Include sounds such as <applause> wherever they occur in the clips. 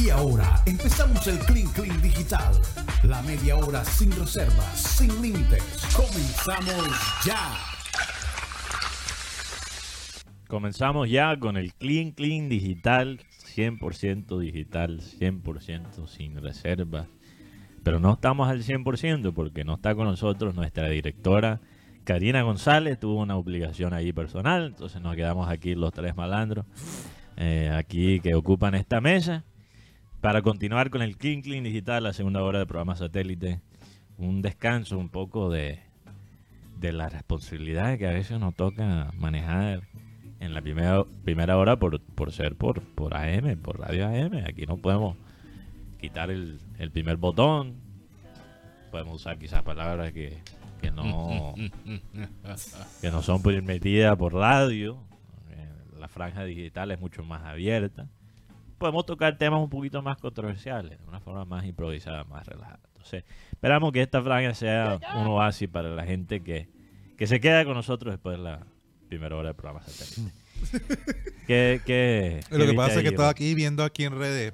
Y ahora empezamos el Clean Clean Digital. La media hora sin reservas, sin límites. Comenzamos ya. Comenzamos ya con el Clean Clean Digital, 100% digital, 100% sin reservas. Pero no estamos al 100% porque no está con nosotros nuestra directora Karina González, tuvo una obligación ahí personal, entonces nos quedamos aquí los tres malandros, eh, aquí que ocupan esta mesa, para continuar con el Clean Clean Digital, la segunda hora del programa satélite. Un descanso un poco de, de las responsabilidades que a veces nos toca manejar en la primera, primera hora por, por ser por, por AM, por radio AM. Aquí no podemos quitar el, el primer botón. Podemos usar quizás palabras que, que no <laughs> que no son permitidas por radio. Eh, La franja digital es mucho más abierta. Podemos tocar temas un poquito más controversiales, de una forma más improvisada, más relajada. Entonces, esperamos que esta franja sea un oasis para la gente que, que se queda con nosotros después de la primera hora del programa satélite. ¿Qué, <laughs> qué, qué Lo que pasa es que estaba aquí viendo aquí en redes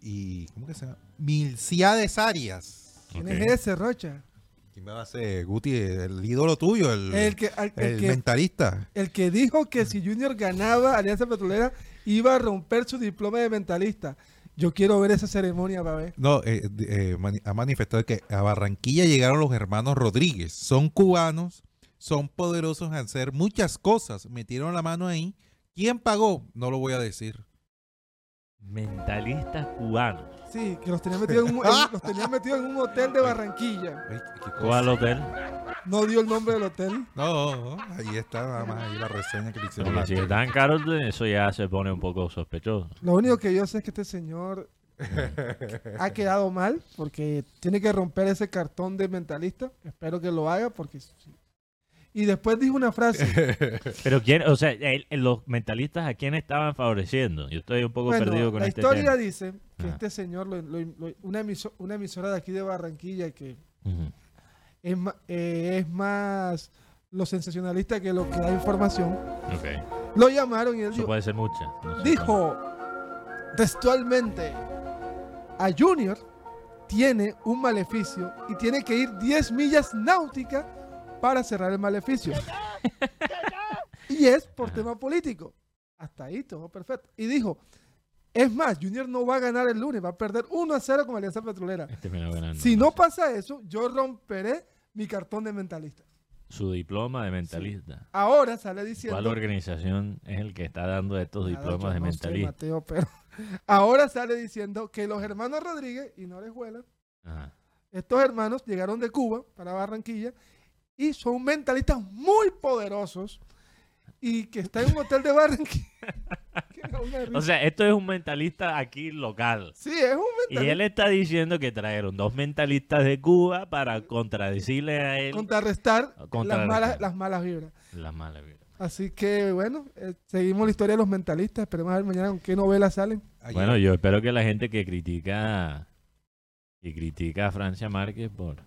y ¿cómo que se llama? Milciades Arias. ¿Quién Ok. es ese, Rocha? ¿Quién me va a hacer? Guti, el ídolo tuyo, el, El que, al- el, el que, mentalista. el que dijo que si Junior ganaba Alianza Petrolera iba a romper su diploma de mentalista. Yo quiero ver esa ceremonia para ver. No, eh, eh, ha manifestado que a Barranquilla llegaron los hermanos Rodríguez. Son cubanos, son poderosos en hacer muchas cosas. Metieron la mano ahí. ¿Quién pagó? No lo voy a decir. Mentalistas cubanos. Sí, que los tenía metidos en un, en- <laughs> los tenía metidos en un hotel de Barranquilla. Ay, qué cosa. ¿Cuál hotel? No dio el nombre del hotel. No, ahí está nada más ahí la reseña que le hicieron. Si están caros, eso ya se pone un poco sospechoso. Lo único que yo sé es que este señor ha quedado mal porque tiene que romper ese cartón de mentalista. Espero que lo haga porque... Y después dijo una frase. <laughs> Pero quién, o sea, el- el- los mentalistas a quién estaban favoreciendo. Yo estoy un poco Bueno, perdido con la este historia tema. dice que Ajá. este señor, lo- lo- lo- una, emiso- una emisora de aquí de Barranquilla que. Es, eh, es más lo sensacionalista que lo que da información, lo llamaron y él Eso dijo, puede ser mucha. no sé. dijo textualmente, a Junior tiene un maleficio y tiene que ir 10 millas náuticas para cerrar el maleficio. <laughs> y es por tema político. Hasta ahí todo perfecto. Y dijo, es más, Junior no va a ganar el lunes, va a perder 1 a 0 con Alianza Petrolera. Este. Si no pasa eso, yo romperé mi cartón de mentalista. Su diploma de mentalista. Ahora sale diciendo... ¿Cuál organización es el que está dando estos Nada, diplomas de sé, mentalista? Mateo, pero <laughs> ahora sale diciendo que los hermanos Rodríguez y no Orejuela, Ajá. estos hermanos llegaron de Cuba para Barranquilla y son mentalistas muy poderosos y que está en un hotel de Barranquilla. <laughs> Que da una risa. O sea, esto es un mentalista aquí local. sí, es un Y mentalista. él está diciendo que trajeron dos mentalistas de Cuba para contradecirle a él Contrarrestar, Contrarrestar. Las, malas, las malas vibras. las malas vibras. Así que bueno, eh, seguimos la historia de los mentalistas. Esperemos a ver mañana con qué novelas salen. Ayer- Bueno, yo espero que la gente que critica que critica a Francia Márquez por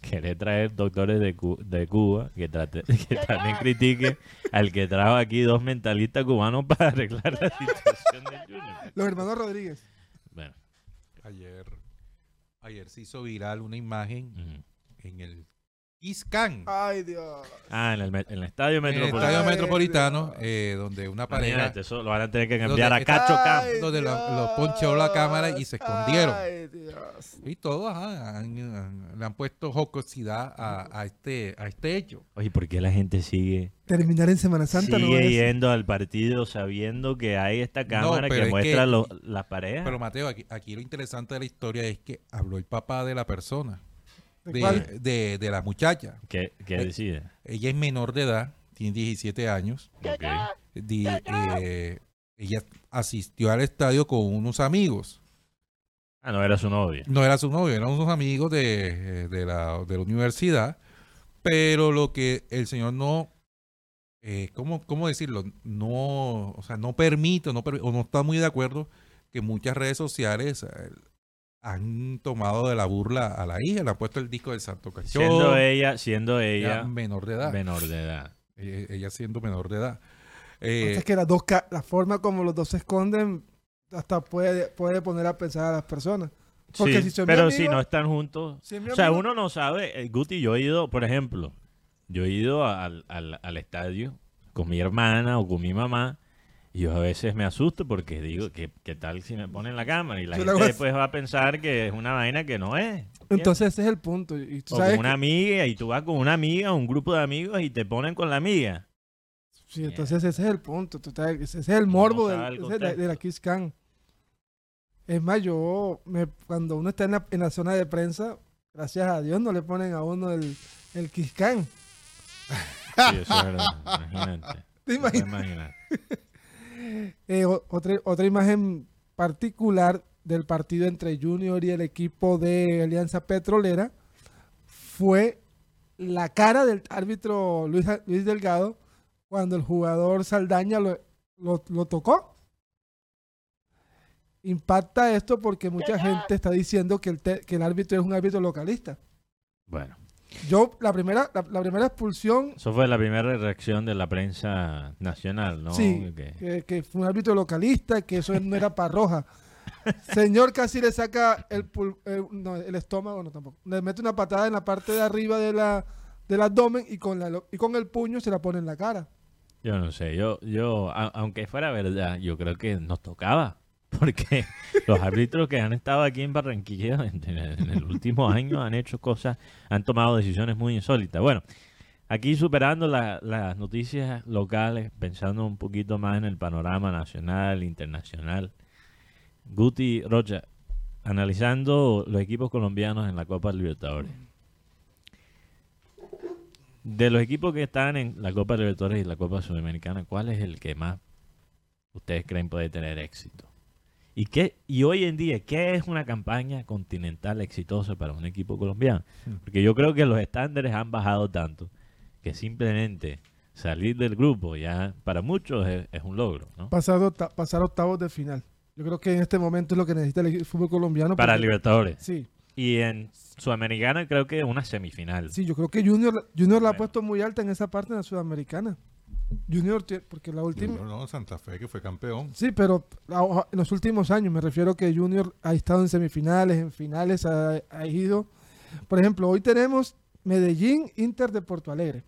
querer traer doctores de, Cu- de Cuba, que, trate- <laughs> que también critique al que trajo aquí dos mentalistas cubanos para arreglar la situación del Junior. Los hermanos Rodríguez. Bueno, ayer, ayer se hizo viral una imagen en el Iscan. Ay, Dios. Ah, en el, en el estadio En el metropolitano. estadio Ay, metropolitano, eh, donde una pareja Imagínate, eso lo van a tener que Donde enviar a Cacho Cam. Donde los ponchó la cámara y se escondieron. Ay, Dios. y todos ajá, han- han- le han puesto jocosidad a, a este a este hecho. Oye, ¿por qué la gente sigue, Terminar en Semana Santa no sigue es. yendo al partido sabiendo que hay esta cámara pero que es muestra que- lo- las parejas? Pero Mateo, aquí, aquí lo interesante de la historia es que habló el papá de la persona, ¿De cuál? de, de, la muchacha. ¿Qué, qué Eh, decide? Ella es menor de edad, tiene 17 años. Eh, ella asistió al estadio con unos amigos. Ah, no era su novia. No era su novio, eran unos amigos de, eh, de, la, de la universidad. Pero lo que el señor no, eh, ¿cómo, ¿cómo decirlo? No, o sea, no permite no permi- o no está muy de acuerdo que muchas redes sociales eh, han tomado de la burla a la hija, le han puesto el disco del Santo Cachorro. Siendo ella, siendo ella ella menor de edad. menor de edad. Eh, ella siendo menor de edad. Entonces Eh, es que las dos la forma como los dos se esconden hasta puede, puede poner a pensar a las personas. Porque Sí, si son mi pero amigo- si no están juntos. si es mi O sea, amigo- uno no sabe. eh, Guti, yo he ido, por ejemplo, yo he ido al, al, al estadio con mi hermana o con mi mamá. Y yo a veces me asusto porque digo, ¿qué, qué tal si me ponen la cámara? Y la Yo gente después va a pensar que es una vaina que no es. Entonces ese es el punto. Y tú o sabes con una que- amiga y tú vas con una amiga, un grupo de amigos y te ponen con la amiga. sí, entonces ese es el punto. tú sabes, ese es el morbo del- el de, la Kiss Cam. Es más, yo, me- cuando uno está en la, en la zona de prensa, gracias a Dios no le ponen a uno el, el Kiss Cam. Sí, eso es verdad. Imagínate. <laughs> ¿Te imaginas? Eh, otra, otra imagen particular del partido entre Junior y el equipo de Alianza Petrolera fue la cara del árbitro Luis, Luis Delgado cuando el jugador Saldaña lo, lo- lo tocó. Impacta esto porque mucha gente está diciendo que el, te- que el árbitro es un árbitro localista. Bueno, Yo, la primera, la, la primera expulsión, eso fue la primera reacción de la prensa nacional, ¿no? Sí, Que- que, que fue un árbitro localista, que eso no era para roja. Señor casi le saca el, pul- el- no, el estómago, no tampoco. Le mete una patada en la parte de arriba de la, del abdomen y con, la, y con el puño se la pone en la cara. Yo no sé, yo, yo, a- aunque fuera verdad, yo creo que nos tocaba. Porque los árbitros que han estado aquí en Barranquilla en, el último año han hecho cosas, han tomado decisiones muy insólitas. Bueno, aquí superando la- las noticias locales, pensando un poquito más en el panorama nacional, internacional. Guti Rocha, analizando los equipos colombianos en la Copa Libertadores. De los equipos que están en la Copa Libertadores y la Copa Sudamericana, ¿cuál es el que más ustedes creen puede tener éxito? ¿Y, qué, y hoy en día, ¿qué es una campaña continental exitosa para un equipo colombiano? Hmm. Porque yo creo que los estándares han bajado tanto que simplemente salir del grupo ya para muchos es, es un logro, ¿no? Pasar, octa- pasar octavos de final. Yo creo que en este momento es lo que necesita el fútbol colombiano. Para porque- Libertadores. Sí, Y en Sudamericana creo que una semifinal. sí, yo creo que Junior, Junior la ha puesto muy alta en esa parte en la sudamericana. Junior, porque la última... Junior, no, Santa Fe que fue campeón. Sí, pero en los últimos años me refiero que Junior ha estado en semifinales, en finales, ha, ha ido. Por ejemplo, hoy tenemos Medellín, Inter de Porto Alegre.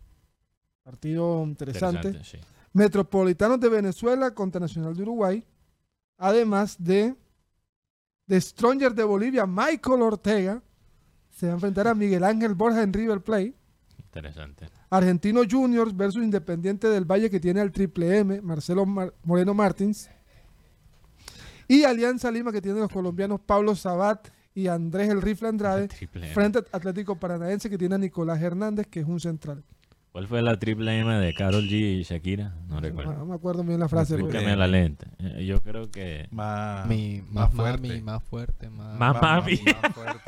Partido interesante. sí. Metropolitanos de Venezuela contra Nacional de Uruguay. Además de, de Stronger de Bolivia, Michael Ortega. Se va a enfrentar a Miguel Ángel Borja en River Plate. Interesante. Argentino Juniors versus Independiente del Valle que tiene al Triple M, Marcelo Mar- Moreno Martins. Y Alianza Lima que tiene los colombianos Pablo Sabat y Andrés El Rifle Andrade. Frente a Atlético Paranaense que tiene a Nicolás Hernández que es un central. ¿Cuál fue la triple M de Carol G y Shakira? No No, recuerdo. me acuerdo bien la frase. la lente. Eh, Yo creo que... Más, Mi, más más, fuerte. mami, más fuerte, más... Más- mami. más fuerte.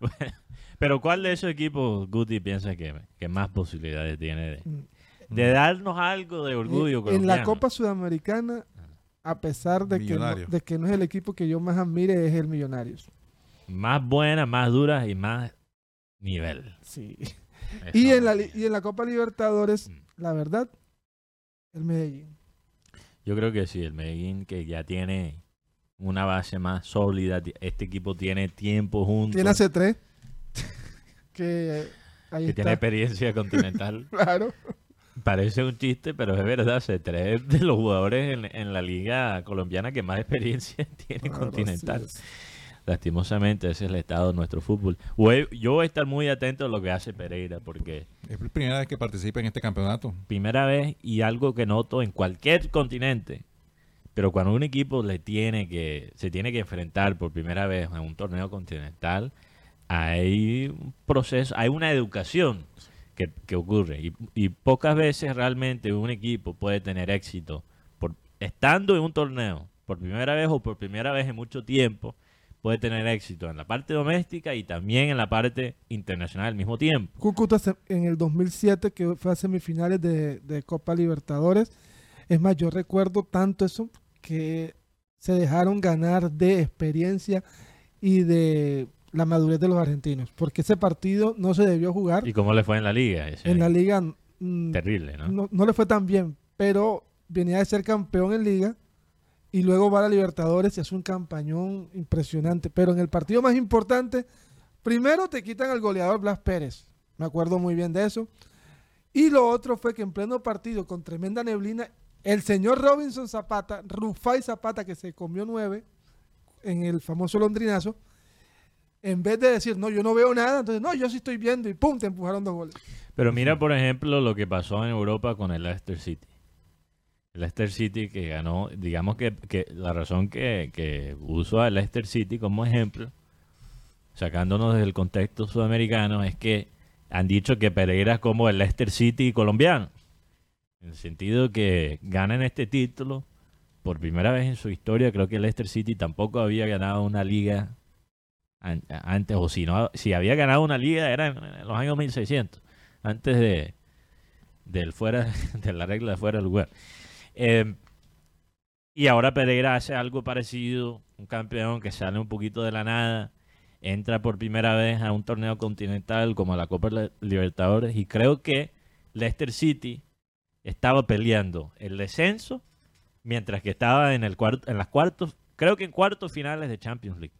<laughs> Pero ¿cuál de esos equipos Guti piensa que, que más posibilidades tiene de, Mm. de darnos algo de orgullo en colombiano? la Copa Sudamericana, a pesar de que, no, de que no es el equipo que yo más admire, es el Millonarios. Más buenas, más duras y más nivel. Sí. Y en, la, y en la Copa Libertadores, Mm. la verdad, el Medellín. Yo creo que sí, el Medellín que ya tiene una base más sólida. Este equipo tiene tiempo juntos. Tiene hace tres. Que ahí que tiene experiencia continental. <laughs> Claro. Parece un chiste, pero es verdad. Se tres de los jugadores en, en la liga colombiana que más experiencia <laughs> tiene Claro, continental. Lastimosamente, ese es el estado de nuestro fútbol. Yo voy a estar muy atento a lo que hace Pereira, porque Es la primera vez que participa en este campeonato. primera vez y algo que noto en cualquier continente, pero cuando un equipo le tiene que, se tiene que enfrentar por primera vez en un torneo continental, hay un proceso, hay una educación que, ocurre. Y, pocas veces realmente un equipo puede tener éxito por estando en un torneo por primera vez o por primera vez en mucho tiempo puede tener éxito en la parte doméstica y también en la parte internacional al mismo tiempo. Cúcuta en el 2007, que fue a semifinales de Copa Libertadores. Es más, yo recuerdo tanto eso que se dejaron ganar de experiencia y de la madurez de los argentinos. Porque ese partido no se debió jugar ¿Y cómo le fue en la liga? Ese en la liga. mm, Terrible, ¿no? no, no le fue tan bien, pero venía de ser campeón en liga y luego va a la Libertadores y hace un campañón impresionante. Pero en el partido más importante, primero te quitan al goleador Blas Pérez. Me acuerdo muy bien de eso. Y lo otro fue que en pleno partido, con tremenda neblina, el señor Robinson Zapata, Rufai Zapata, que se comió nueve en el famoso londrinazo, en vez de decir, no, yo no veo nada, entonces, no, yo sí estoy viendo y pum, te empujaron dos goles. Pero mira, por ejemplo, lo que pasó en Europa con el Leicester City. El Leicester City que ganó, digamos que, que la razón que, que uso al Leicester City como ejemplo, sacándonos del contexto sudamericano, es que han dicho que Pereira es como el Leicester City colombiano. En el sentido que ganan este título por primera vez en su historia. Creo que el Leicester City tampoco había ganado una liga antes, o si no, si había ganado una liga era en, los años 1600, antes de del fuera <laughs> de la regla de fuera de lugar. Eh, y ahora Pereira hace algo parecido, un campeón que sale un poquito de la nada, entra por primera vez a un torneo continental como la Copa Libertadores y creo que Leicester City estaba peleando el descenso mientras que estaba en el cuarto en las cuartos, creo que en cuartos finales de Champions League.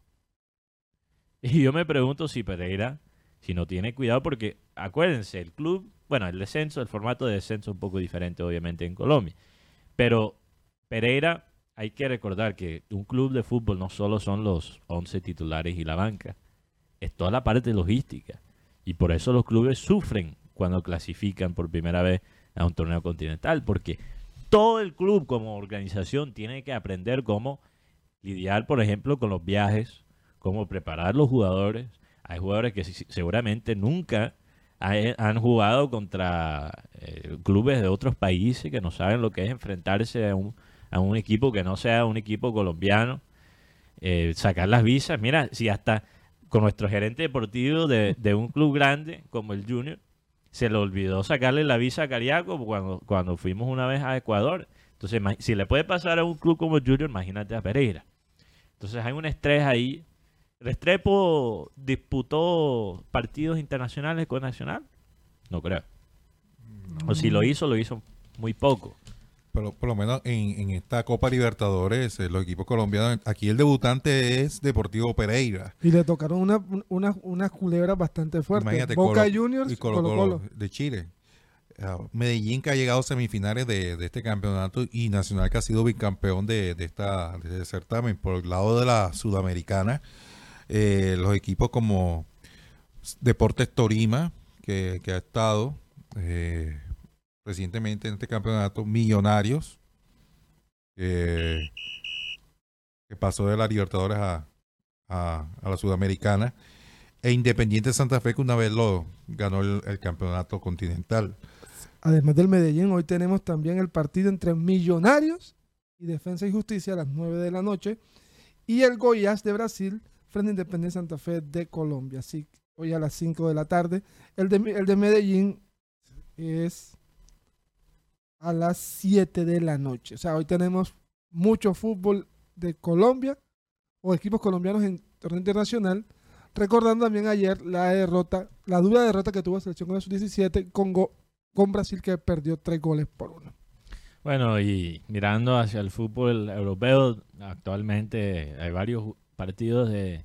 <laughs> Y yo me pregunto si Pereira si no tiene cuidado porque acuérdense, el club, bueno, el descenso, el formato de descenso es un poco diferente obviamente en Colombia. Pero Pereira, hay que recordar que un club de fútbol no solo son los 11 titulares y la banca, es toda la parte logística. Y por eso los clubes sufren cuando clasifican por primera vez a un torneo continental, porque todo el club como organización tiene que aprender cómo lidiar, por ejemplo, con los viajes, cómo preparar los jugadores. Hay jugadores que seguramente nunca ha- han jugado contra eh, clubes de otros países que no saben lo que es enfrentarse a un, a un equipo que no sea un equipo colombiano, eh, sacar las visas. Mira, si hasta con nuestro gerente deportivo de, de un club grande como el Junior, se le olvidó sacarle la visa a Cariaco cuando, cuando fuimos una vez a Ecuador. Entonces, si le puede pasar a un club como el Junior, imagínate a Pereira. Entonces hay un estrés ahí. Restrepo disputó partidos internacionales con Nacional. No creo. O si lo hizo, lo hizo muy poco. Pero por lo menos en, en esta Copa Libertadores, eh, los equipos colombianos, aquí el debutante es Deportivo Pereira. Y le tocaron una, una, unas culebras bastante fuertes. Imagínate, Boca Colo- Juniors, y Colo Colo Colo. Colo de Chile. Ah, Medellín que ha llegado a semifinales de, de este campeonato y Nacional que ha sido bicampeón de, de esta de este certamen. Por el lado de la sudamericana, eh, los equipos como Deportes Torima, que, ha estado eh, recientemente en este campeonato, Millonarios, que, pasó de la Libertadores a, a, a la Sudamericana, e Independiente Santa Fe que una vez lo ganó el, el campeonato continental. Además del Medellín, hoy tenemos también el partido entre Millonarios y Defensa y Justicia a las 9 de la noche y el Goiás de Brasil frente a Independiente Santa Fe de Colombia. Así que hoy a las 5 de la tarde. El de, el de Medellín es a las 7 de la noche. O sea, hoy tenemos mucho fútbol de Colombia o equipos colombianos en torneo internacional. Recordando también ayer la derrota, la dura derrota que tuvo la selección con la sub-17 con, con Brasil que perdió tres goles por uno. Bueno, y mirando hacia el fútbol europeo, actualmente hay varios partidos de,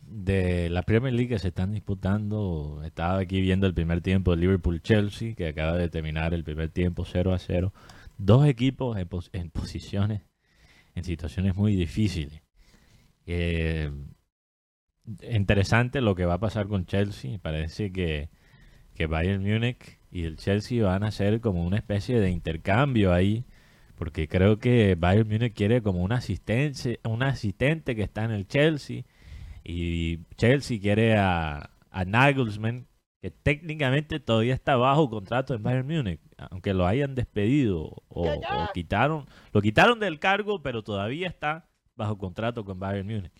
de la Premier League que se están disputando. Estaba aquí viendo el primer tiempo de Liverpool-Chelsea, que acaba de terminar el primer tiempo 0 a 0. Dos equipos en, pos- en posiciones, en situaciones muy difíciles. Eh, interesante lo que va a pasar con Chelsea. Parece que, que Bayern Múnich y el Chelsea van a hacer como una especie de intercambio ahí. Porque creo que Bayern Múnich quiere como un asistente, un asistente que está en el Chelsea. Y Chelsea quiere a, a Nagelsmann, que técnicamente todavía está bajo contrato en Bayern Múnich. Aunque lo hayan despedido o, o quitaron, lo quitaron del cargo, pero todavía está bajo contrato con Bayern Múnich.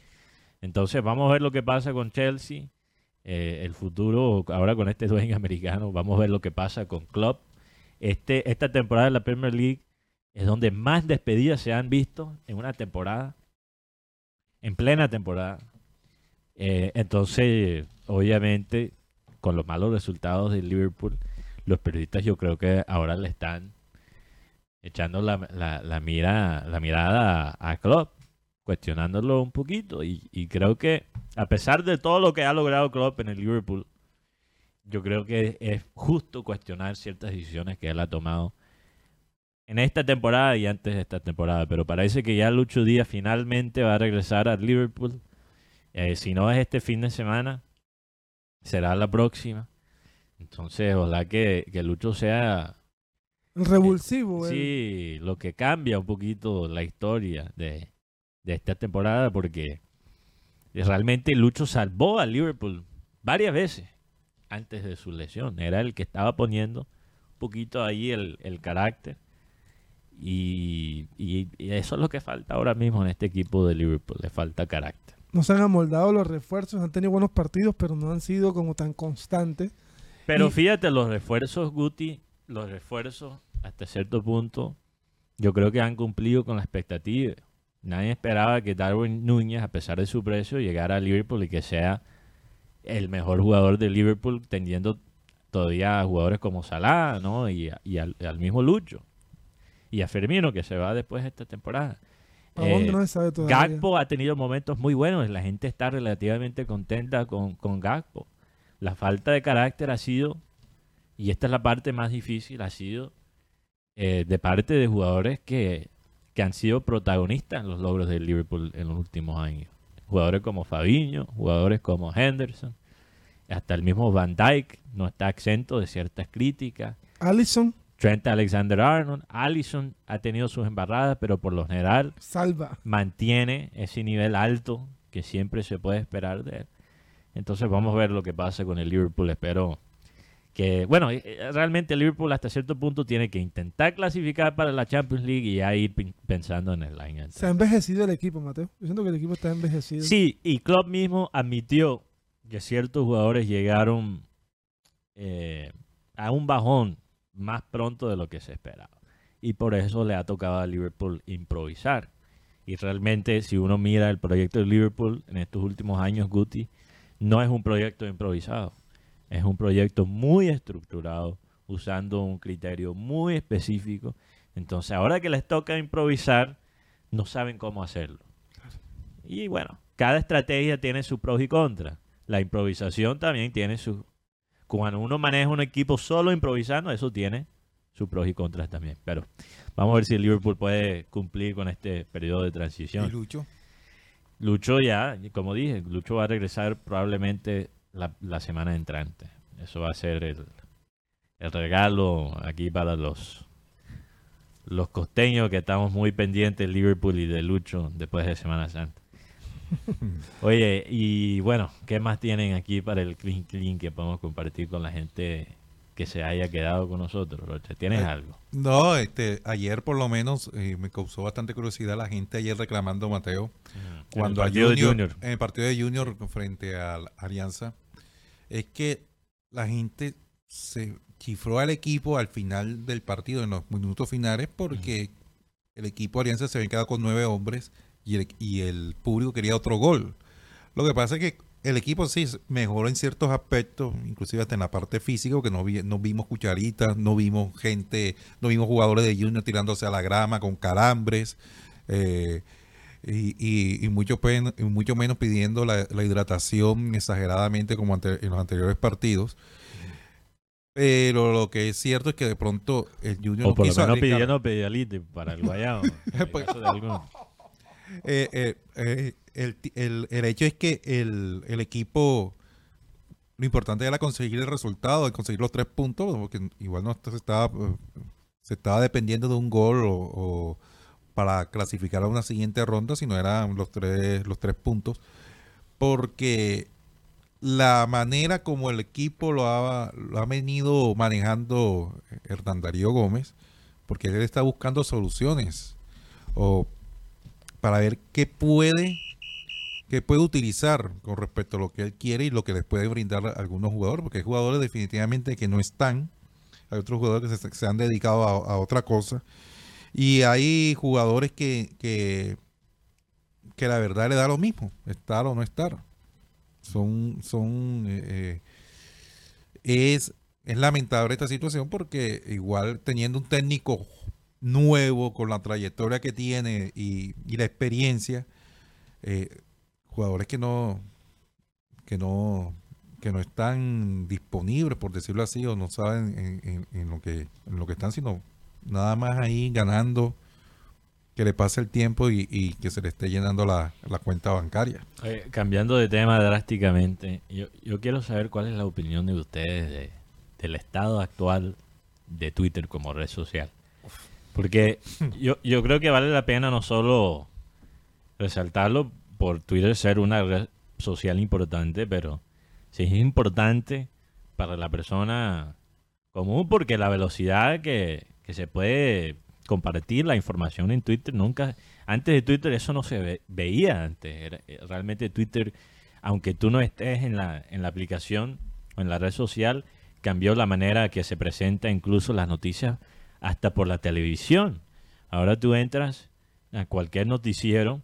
Entonces vamos a ver lo que pasa con Chelsea. Eh, el futuro, ahora con este dueño <laughs> americano, vamos a ver lo que pasa con Klopp. Este, esta temporada de la Premier League es donde más despedidas se han visto en una temporada, en plena temporada. Eh, entonces, obviamente, con los malos resultados de Liverpool, los periodistas yo creo que ahora le están echando la, la, mira, la mirada a, a Klopp, cuestionándolo un poquito. Y, y creo que, a pesar de todo lo que ha logrado Klopp en el Liverpool, yo creo que es justo cuestionar ciertas decisiones que él ha tomado en esta temporada y antes de esta temporada. Pero parece que ya Lucho Díaz finalmente va a regresar al Liverpool. Eh, si no es este fin de semana, será la próxima. Entonces, ojalá que, que Lucho sea Revulsivo. eh. Sí, lo que cambia un poquito la historia de, de esta temporada porque realmente Lucho salvó a Liverpool varias veces antes de su lesión. Era el que estaba poniendo un poquito ahí el, el carácter. Y, y- y eso es lo que falta ahora mismo en este equipo de Liverpool. Le falta carácter. No se han amoldado los refuerzos, han tenido buenos partidos, pero no han sido como tan constantes. Pero Y- fíjate, los refuerzos, Guti, los refuerzos hasta cierto punto, yo creo que han cumplido con la expectativa. Nadie esperaba que Darwin Núñez, a pesar de su precio, llegara a Liverpool y que sea el mejor jugador de Liverpool, teniendo todavía a jugadores como Salah, ¿no? Y, y al, al mismo Lucho. Y a Firmino, que se va después de esta temporada. ¿A dónde Eh, no se sabe todavía? Gakpo ha tenido momentos muy buenos. La gente está relativamente contenta con, con Gakpo. La falta de carácter ha sido, y esta es la parte más difícil, ha sido eh, de parte de jugadores que, que han sido protagonistas en los logros del Liverpool en los últimos años. Jugadores como Fabinho, jugadores como Henderson, hasta el mismo Van Dijk no está exento de ciertas críticas. Allison Trent Alexander Arnold, Allison ha tenido sus embarradas, pero por lo general salva. mantiene ese nivel alto que siempre se puede esperar de él. Entonces vamos a ver lo que pasa con el Liverpool. Espero que, bueno, eh, eh, realmente el Liverpool hasta cierto punto tiene que intentar clasificar para la Champions League y ya ir pensando en el año. Se ha envejecido el equipo, Mateo. Yo siento que el equipo está envejecido. Sí, y Klopp mismo admitió que ciertos jugadores llegaron eh, a un bajón más pronto de lo que se esperaba. Y por eso le ha tocado a Liverpool improvisar. Y realmente, si uno mira el proyecto de Liverpool en estos últimos años, Guti, no es un proyecto improvisado. Es un proyecto muy estructurado, usando un criterio muy específico. Entonces, ahora que les toca improvisar, no saben cómo hacerlo. Y bueno, cada estrategia tiene sus pros y contras. La improvisación también tiene sus... Cuando uno maneja un equipo solo improvisando, eso tiene sus pros y contras también. Pero vamos a ver si el Liverpool puede cumplir con este periodo de ¿Y transición. Lucho? Lucho ya, como dije, Lucho va a regresar probablemente la, la semana entrante. Eso va a ser el, el regalo aquí para los, los costeños que estamos muy pendientes de Liverpool y de Lucho después de Semana Santa. <laughs> Oye, y bueno, ¿qué más tienen aquí para el Clean Clean que podemos compartir con la gente que se haya quedado con nosotros? Rocha? ¿Tienes Eh, algo? No, este, ayer por lo menos eh, me causó bastante curiosidad la gente ayer reclamando Mateo cuando el a partido de Junior, Junior. en el partido de Junior frente a la Alianza es que la gente se chifró al equipo al final del partido en los minutos finales porque el equipo de Alianza se había quedado con nueve hombres y el, y el público quería otro gol. Lo que pasa es que el equipo sí mejoró en ciertos aspectos, inclusive hasta en la parte física, que no, vi- no vimos cucharitas, no vimos gente, no vimos jugadores de Junior tirándose a la grama con calambres. eh, y, y- y mucho, pen- y mucho menos pidiendo la, la hidratación exageradamente como ante- en los anteriores partidos. Pero lo que es cierto es que de pronto el Junior O no por lo quiso menos pidiendo pedialite para el guayabo. <laughs> Eh, eh, eh, el, hecho es que el, equipo, lo importante era conseguir el resultado, conseguir los tres puntos, porque igual no se estaba, se estaba dependiendo de un gol o, o para clasificar a una siguiente ronda, sino eran los tres, los tres puntos, porque la manera como el equipo lo ha, lo ha venido manejando Hernán Darío Gómez, porque él está buscando soluciones o para ver qué puede qué puede utilizar con respecto a lo que él quiere y lo que les puede brindar a algunos jugadores, porque hay jugadores definitivamente que no están, hay otros jugadores que se, han dedicado a, a otra cosa, y hay jugadores que, que, que la verdad le da lo mismo, estar o no estar. Son, son eh, eh, es, es lamentable esta situación porque igual teniendo un técnico nuevo, con la trayectoria que tiene y, y la experiencia, eh, jugadores que no, que no, que no están disponibles, por decirlo así, o no saben en, en- en lo que, en lo que están, sino nada más ahí ganando, que le pase el tiempo y, y que se le esté llenando la, la cuenta bancaria. Cambiando de tema drásticamente, yo, yo quiero saber cuál es la opinión de ustedes de- del estado actual de Twitter como red social. Porque yo, yo creo que vale la pena no solo resaltarlo por Twitter ser una red social importante, pero sí es importante para la persona común porque la velocidad que, que se puede compartir la información en Twitter nunca antes de Twitter eso no se ve- veía antes. Era- eh, realmente Twitter aunque tú no estés en la en la aplicación o en la red social cambió la manera que se presenta incluso las noticias hasta por la televisión ahora tú entras a cualquier noticiero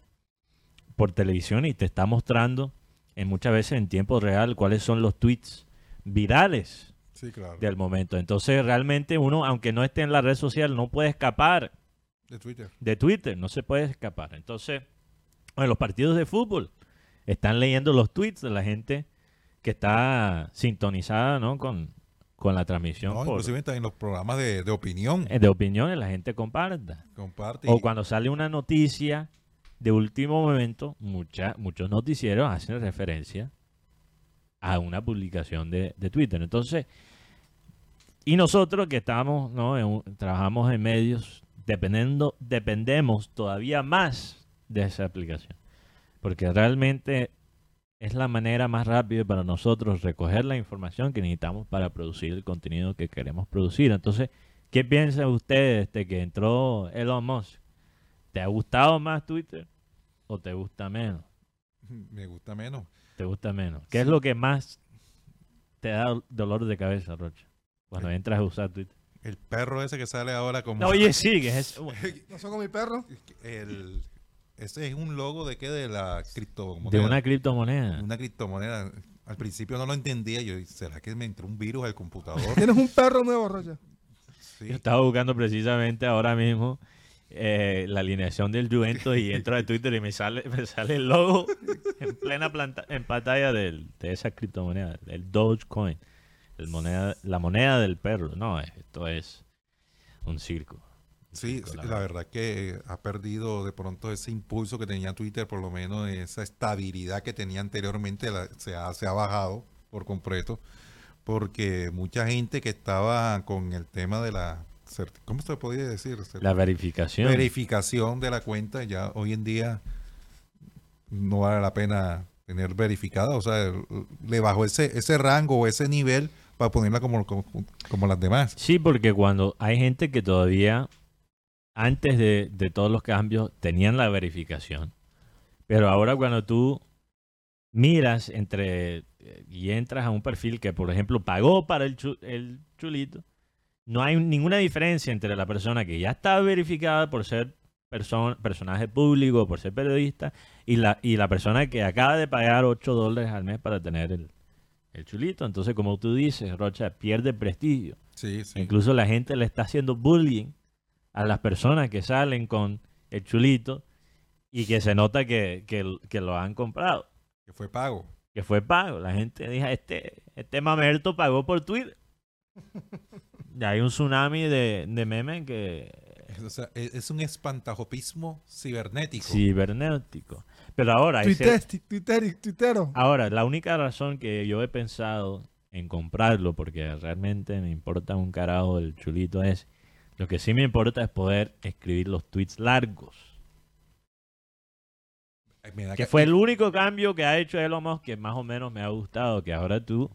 por televisión y te está mostrando en muchas veces en tiempo real cuáles son los tweets virales Sí, claro. del momento. Entonces, realmente uno, aunque no esté en la red social, no puede escapar De Twitter. de Twitter, no se puede escapar. Entonces, en los partidos de fútbol, están leyendo los tweets de la gente que está sintonizada ¿no? con, con la transmisión No, por- inclusive en los programas de, de opinión. eh, de opiniones, la gente comparta. Comparte. O cuando sale una noticia de último momento, mucha, muchos noticieros hacen referencia a una publicación de, de Twitter. Entonces, y nosotros que estamos, ¿no? en trabajamos en medios, dependiendo, dependemos todavía más de esa aplicación. Porque realmente es la manera más rápida para nosotros recoger la información que necesitamos para producir el contenido que queremos producir. Entonces, ¿qué piensan ustedes de que entró Elon Musk? ¿Te ha gustado más Twitter o te gusta menos? <laughs> Me gusta menos. ¿Te gusta menos? ¿Qué es lo que más te da dolor de cabeza, Rocha? Cuando entras a usar Twitter. El perro ese que sale ahora como... No, oye, sí, que es eso. <laughs> ¿No son con mi perro? el, ese es un logo de qué? De la criptomoneda. De una criptomoneda. Una criptomoneda. Al principio no lo entendía. Yo, ¿será que me entró un virus al computador? <laughs> Tienes un perro nuevo, Rocha. Sí. Yo estaba buscando precisamente ahora mismo eh, la alineación del Juventus y <laughs> entro a Twitter y me sale, me sale el logo en plena planta- en pantalla del- de esa criptomoneda, el Dogecoin, el moneda, la moneda del perro. No, esto es un circo. Sí, sí, la verdad que eh, ha perdido de pronto ese impulso que tenía Twitter, por lo menos esa estabilidad que tenía anteriormente, la- se, ha, se ha bajado por completo, porque mucha gente que estaba con el tema de la, ¿cómo se podría decir? La verificación. verificación de la cuenta, ya hoy en día no vale la pena tener verificada, o sea, le bajó ese, ese rango o ese nivel para ponerla como, como, como las demás. Sí, porque cuando hay gente que todavía, antes de, de todos los cambios, tenían la verificación. Pero ahora cuando tú miras entre eh, y entras a un perfil que, por ejemplo, pagó para el, chu- el chulito, no hay ninguna diferencia entre la persona que ya está verificada por ser persona, personaje público, por ser periodista, y la, y la persona que acaba de pagar 8 dólares al mes para tener el, el chulito. Entonces, como tú dices, Rocha, pierde prestigio. Sí, sí. Incluso la gente le está haciendo bullying a las personas que salen con el chulito y que se nota que, que- que lo han comprado, Que fue pago. que fue pago. La gente dijo, este, este mamerto pagó por Twitter. <laughs> Y hay un tsunami de, de memes que Es, o sea, es, es un espantajopismo cibernético. cibernético. Pero ahora, hay Twitter, ahora, la única razón que yo he pensado en comprarlo, porque realmente me importa un carajo el chulito es, lo que sí me importa es poder escribir los tweets largos. Que fue el único cambio que ha hecho Elon Musk que más o menos me ha gustado, que ahora tú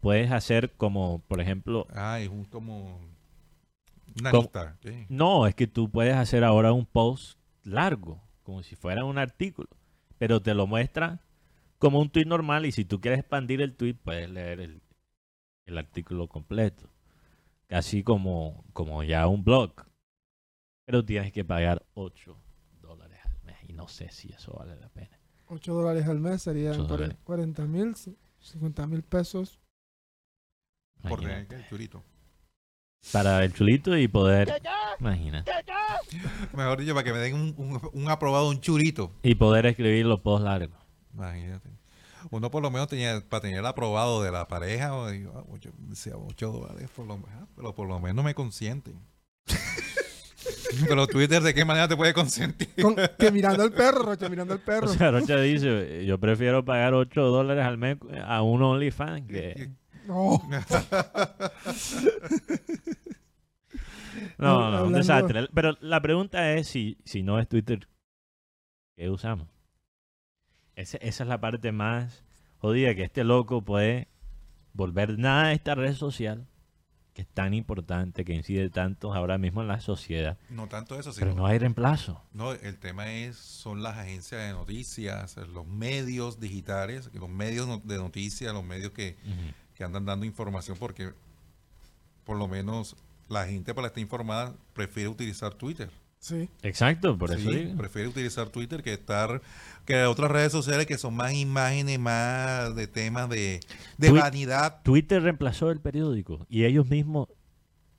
puedes hacer como, por ejemplo, Ah, es un como una. ¿qué? no, es que tú puedes hacer ahora un post largo, como si fuera un artículo, pero te lo muestra como un tweet normal y si tú quieres expandir el tweet puedes leer el, el artículo completo, casi como, como ya un blog, pero tienes que pagar 8 dólares al mes y no sé si eso vale la pena. 8 dólares al mes serían Ocho dólares. 40 mil, 50 mil pesos. Por el chulito. para el chulito y poder Imagínate. <laughs> Mejor dicho, para que me den un, un- un aprobado, un churito. Y poder escribir los posts largos. Imagínate. Uno por lo menos tenía, para tener el aprobado de la pareja, o digo, ah, ocho, decía, ocho dólares, por lo, menos, pero por lo menos me consienten. <laughs> pero Twitter, ¿de qué manera te puede consentir? Con- que mirando al perro, Rocha, mirando al perro. O sea, Rocha dice, yo prefiero pagar 8 dólares al mes a un OnlyFans que... No. <laughs> No, no, un desastre. Pero la pregunta es si, si no es Twitter, ¿qué usamos? Ese- esa es la parte más jodida, que este loco puede volver nada a esta red social, que es tan importante, que incide tanto ahora mismo en la sociedad, No tanto eso, pero no hay reemplazo. No, el tema es, son las agencias de noticias, los medios digitales, los medios de noticias, los medios que, que andan dando información, porque por lo menos la gente para estar informada prefiere utilizar Twitter. Sí. Exacto, por eso Sí, prefiere utilizar Twitter que estar que otras redes sociales que son más imágenes, más de temas de, de Twi- vanidad. Twitter reemplazó el periódico y ellos mismos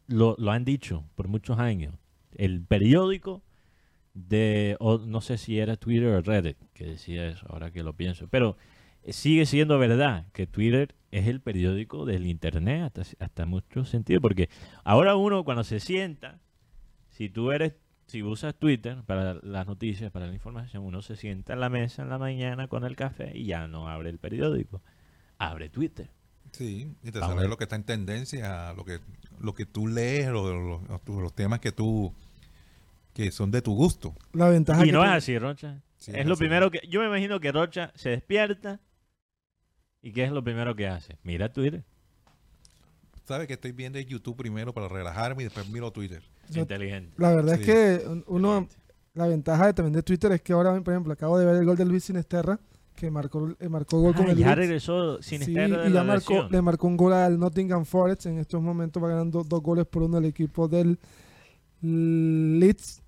lo, lo han dicho por muchos años. El periódico de, o no sé si era Twitter o Reddit que decía eso, ahora que lo pienso, pero eh, sigue siendo verdad que Twitter es el periódico del Internet hasta, hasta mucho sentido, porque ahora uno cuando se sienta, si tú eres, si usas Twitter para las noticias, para la información, uno se sienta en la mesa en la mañana con el café y ya no abre el periódico, abre Twitter. Sí, y te sale lo que está en tendencia, lo que lo que tú lees, lo- lo- los, los temas que tú que son de tu gusto. La ventaja Y que no es así, Rocha. Sí, es lo así. primero que. Yo me imagino que Rocha se despierta. ¿Y qué es lo primero que hace? Mira Twitter. Sabes que estoy viendo YouTube primero para relajarme y después miro Twitter. Inteligente. La verdad Sí. es que un- uno, la ventaja de, también de Twitter es que ahora, por ejemplo, acabo de ver el gol de Luis Sinesterra, que marcó, eh, marcó gol con el ya Leeds. regresó sin Sí, de y la ya marcó, le marcó un gol al Nottingham Forest. En estos momentos va ganando dos goles por uno el equipo del Leeds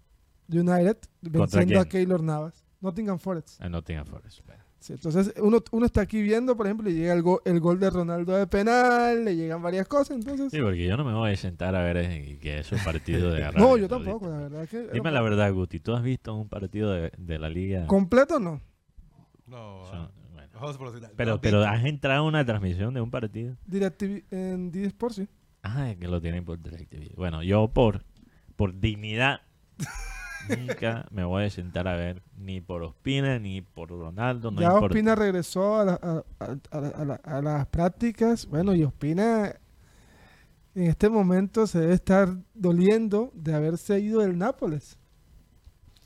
United, venciendo a? Keylor Navas. Nottingham Forest. Ah, Nottingham Forest. espera. Sí, entonces uno, uno está aquí viendo, por ejemplo, y llega el, go- el gol de Ronaldo de penal, le llegan varias cosas, entonces... Sí, porque yo no me voy a sentar a ver que es un partido de <laughs> no, yo tampoco, la verdad que... Dime la verdad, Guti. ¿Tú has visto un partido de, de la liga? ¿Completo no? No, Son- bueno. vamos a proceder. Pero, No, pero has entrado a una transmisión de un partido. DirecTV en D Sports, sí. Ah, es que lo tienen por DirecTV. Bueno, yo por, por dignidad <laughs> nunca me voy a sentar a ver ni por Ospina ni por Ronaldo. No ya importa. Ospina regresó a, la- a- a- a la- a la- a las prácticas. Bueno, y Ospina en este momento se debe estar doliendo de haberse ido del Nápoles.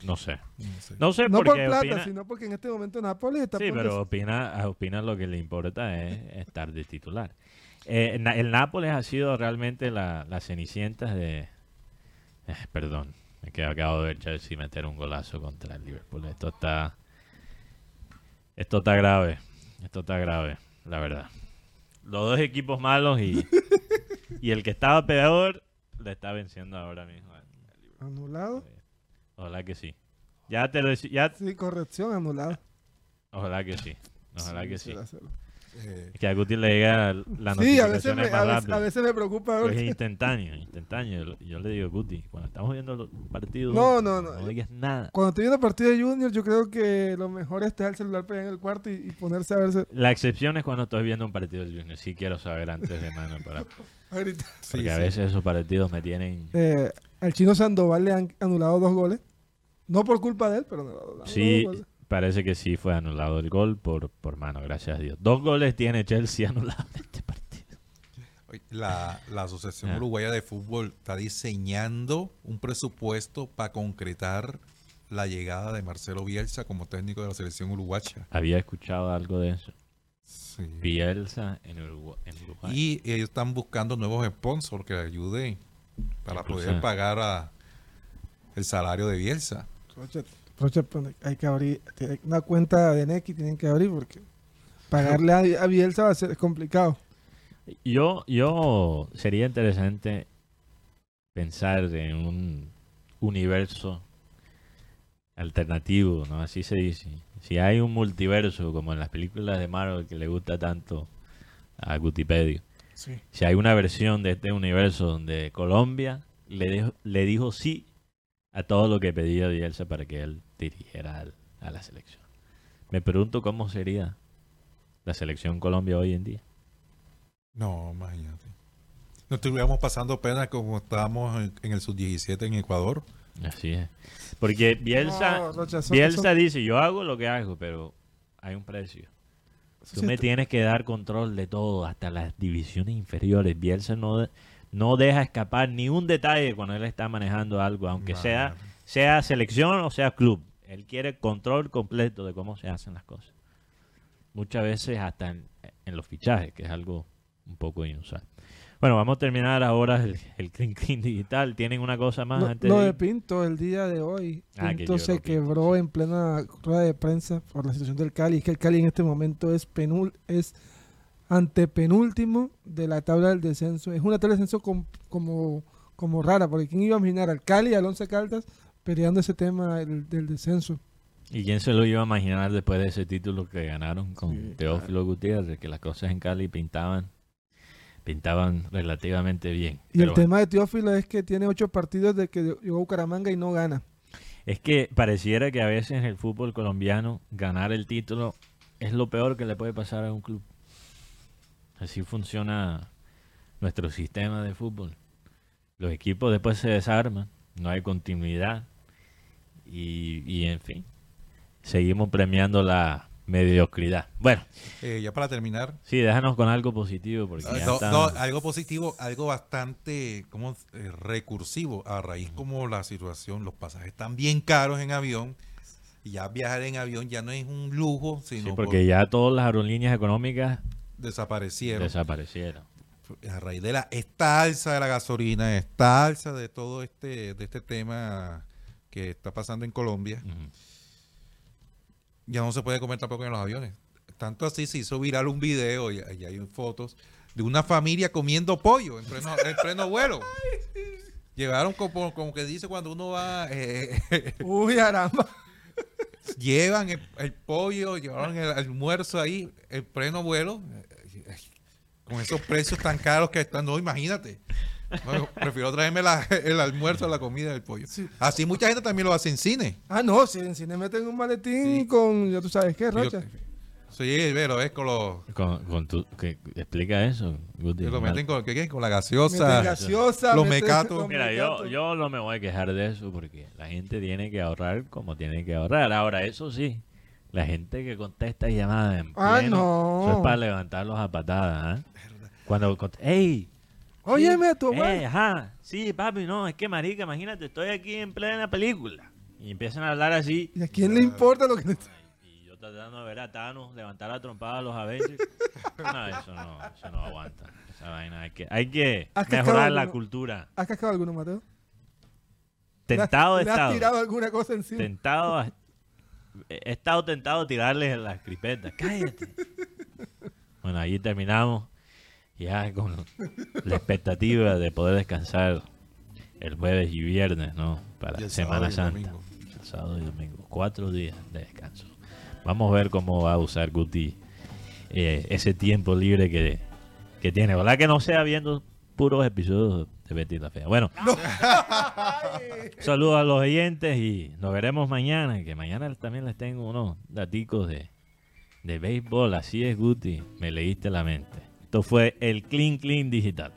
No sé. no sé. No sé No por plata, sino porque en este momento Nápoles está Sí, por pero des- Ospina, a Ospina lo que le importa es estar de titular. Eh, el Nápoles ha sido realmente la, la cenicienta de... eh, perdón, me que acabo de ver Chelsea meter un golazo contra el Liverpool. Esto está... Esto está grave. Esto está grave, la verdad. Los dos equipos malos y, <laughs> y el que estaba peor le está venciendo ahora mismo. al- al Liverpool. anulado. Ojalá que sí. Ya te lo ya, Sí, corrección, anulado. ojalá que sí. Ojalá que sí. Eh, Que a Guti le llega la Sí, a notificación veces, me, a, veces, rápido. a veces me preocupa. Es instantáneo, instantáneo. Yo le digo, Guti, cuando estamos viendo los partidos, No, no, no. no digas nada. Cuando estoy viendo partido de Junior, yo creo que lo mejor es dejar el celular pegado en el cuarto y, y ponerse a verse. La excepción es cuando estoy viendo un partido del Junior. Sí quiero saber antes de mano. Para, <laughs> sí, porque a sí. veces esos partidos me tienen... Eh, al chino Sandoval le han anulado dos goles. No por culpa de él, pero anulado dos Sí. Parece que sí fue anulado el gol por, por mano, gracias a Dios. Dos goles tiene Chelsea <laughs> anulados en este partido. La, la Asociación Ah. Uruguaya de Fútbol está diseñando un presupuesto para concretar la llegada de Marcelo Bielsa como técnico de la selección uruguaya. Había escuchado algo de eso. Sí. Bielsa en Uruguay. En Uruguay. Y ellos están buscando nuevos sponsors que le ayuden para poder pagar a el salario de Bielsa. Rocha, pues, hay que abrir una cuenta de Neki, tienen que abrir porque pagarle a, a Bielsa va a ser complicado. Yo, yo sería interesante pensar en un universo alternativo, ¿no? Así se dice. Si hay un multiverso, como en las películas de Marvel que le gusta tanto a Gutipedio, Sí. si hay una versión de este universo donde Colombia le, dijo- le dijo sí a todo lo que pedía Bielsa para que él dirigiera al- a la selección. Me pregunto cómo sería la selección Colombia hoy en día. No, imagínate. No estuviéramos pasando pena como estábamos en, en el sub-17 en Ecuador. Así es. Porque Bielsa, No, Bielsa dice, yo hago lo que hago, pero hay un precio. Tú sí me tienes que dar control de todo, hasta las divisiones inferiores. Bielsa no, no deja escapar ni un detalle cuando él está manejando algo, aunque sea, sea selección o sea club. Él quiere control completo de cómo se hacen las cosas. Muchas veces hasta en, en los fichajes, que es algo un poco inusual. Bueno, vamos a terminar ahora el, el Clean Clean Digital. ¿Tienen una cosa más antes lo de? Pinto el día de hoy. Ah, Pinto se quebró en plena rueda de prensa por la situación del Cali. Es que el Cali en este momento es penul es antepenúltimo de la tabla del descenso. Es una tabla de descenso com- como, como rara, porque ¿quién iba a imaginar al Cali al Once Caldas peleando ese tema del, del descenso? ¿Y quién se lo iba a imaginar después de ese título que ganaron con Sí, Teófilo Gutiérrez? Que las cosas en Cali pintaban pintaban relativamente bien. Y el tema de Teófilo es que tiene ocho partidos de que llegó a Bucaramanga y no gana. Es que pareciera que a veces en el fútbol colombiano ganar el título es lo peor que le puede pasar a un club. Así funciona nuestro sistema de fútbol. Los equipos después se desarman, no hay continuidad y, y en fin, seguimos premiando la mediocridad. Bueno, Eh, ya para terminar, sí, déjanos con algo positivo porque ya Ah, no, está- no, algo positivo, algo bastante como eh, recursivo a raíz como la situación, los pasajes están bien caros en avión y ya viajar en avión ya no es un lujo, Sí, sino porque ya todas las aerolíneas económicas desaparecieron. desaparecieron. A raíz de la esta alza de la gasolina, esta alza de todo este de este tema que está pasando en Colombia, ya no se puede comer tampoco en los aviones. Tanto así se hizo viral un video y, y hay fotos de una familia comiendo pollo en pleno, en pleno vuelo. <laughs> Llevaron como, como que dice cuando uno va, eh, <laughs> Uy, caramba. llevan el, el pollo, llevaron el almuerzo ahí en pleno vuelo. Con esos precios tan caros que están, no, imagínate. No, prefiero traerme la- el almuerzo, la comida del pollo. Sí. Así mucha gente también lo hace en cine. Ah, no, si en cine meten un maletín Sí. con, ya tú sabes qué, Rocha. Sí, pero es con los Con, con tu, que, explica eso, lo meten con, ¿qué, qué? con la gaseosa. gaseosa, los mecatos. Mira, yo, yo no me voy a quejar de eso porque la gente tiene que ahorrar como tiene que ahorrar. Ahora, eso sí, la gente que contesta llamadas en Ah, pleno, no. eso es para levantarlos a patadas, ¿ah? Cuando, ¡ey! Óyeme, tu eh, abuelo. ajá, sí, papi, no, es que marica, imagínate, estoy aquí en plena película. Y empiezan a hablar así. ¿Y a quién le importa lo que le Y yo tratando de ver a Thanos levantar la trompada a los Avengers. No, eso no, eso no aguanta. Esa vaina hay que, hay que ¿Has cascado mejorar la alguno? cultura. ¿Has cascado alguno, Mateo? ¿Le has- Tentado he ¿Le has estado. tirado alguna cosa encima? Tentado a- he estado tentado a tirarles las crispetas. Cállate. Bueno, ahí terminamos. Ya con la expectativa de poder descansar el jueves y viernes, ¿no? Para Y el Semana sábado y el Santa. El sábado y domingo. Cuatro días de descanso. Vamos a ver cómo va a usar Guti eh, ese tiempo libre que, que tiene. Ojalá que no sea viendo puros episodios de Betty la Fea. Bueno, <laughs> <laughs> saludos a los oyentes y nos veremos mañana. Que mañana también les tengo unos daticos de, de béisbol. Así es, Guti. Me leíste la mente. Esto fue el Clean Clean Digital.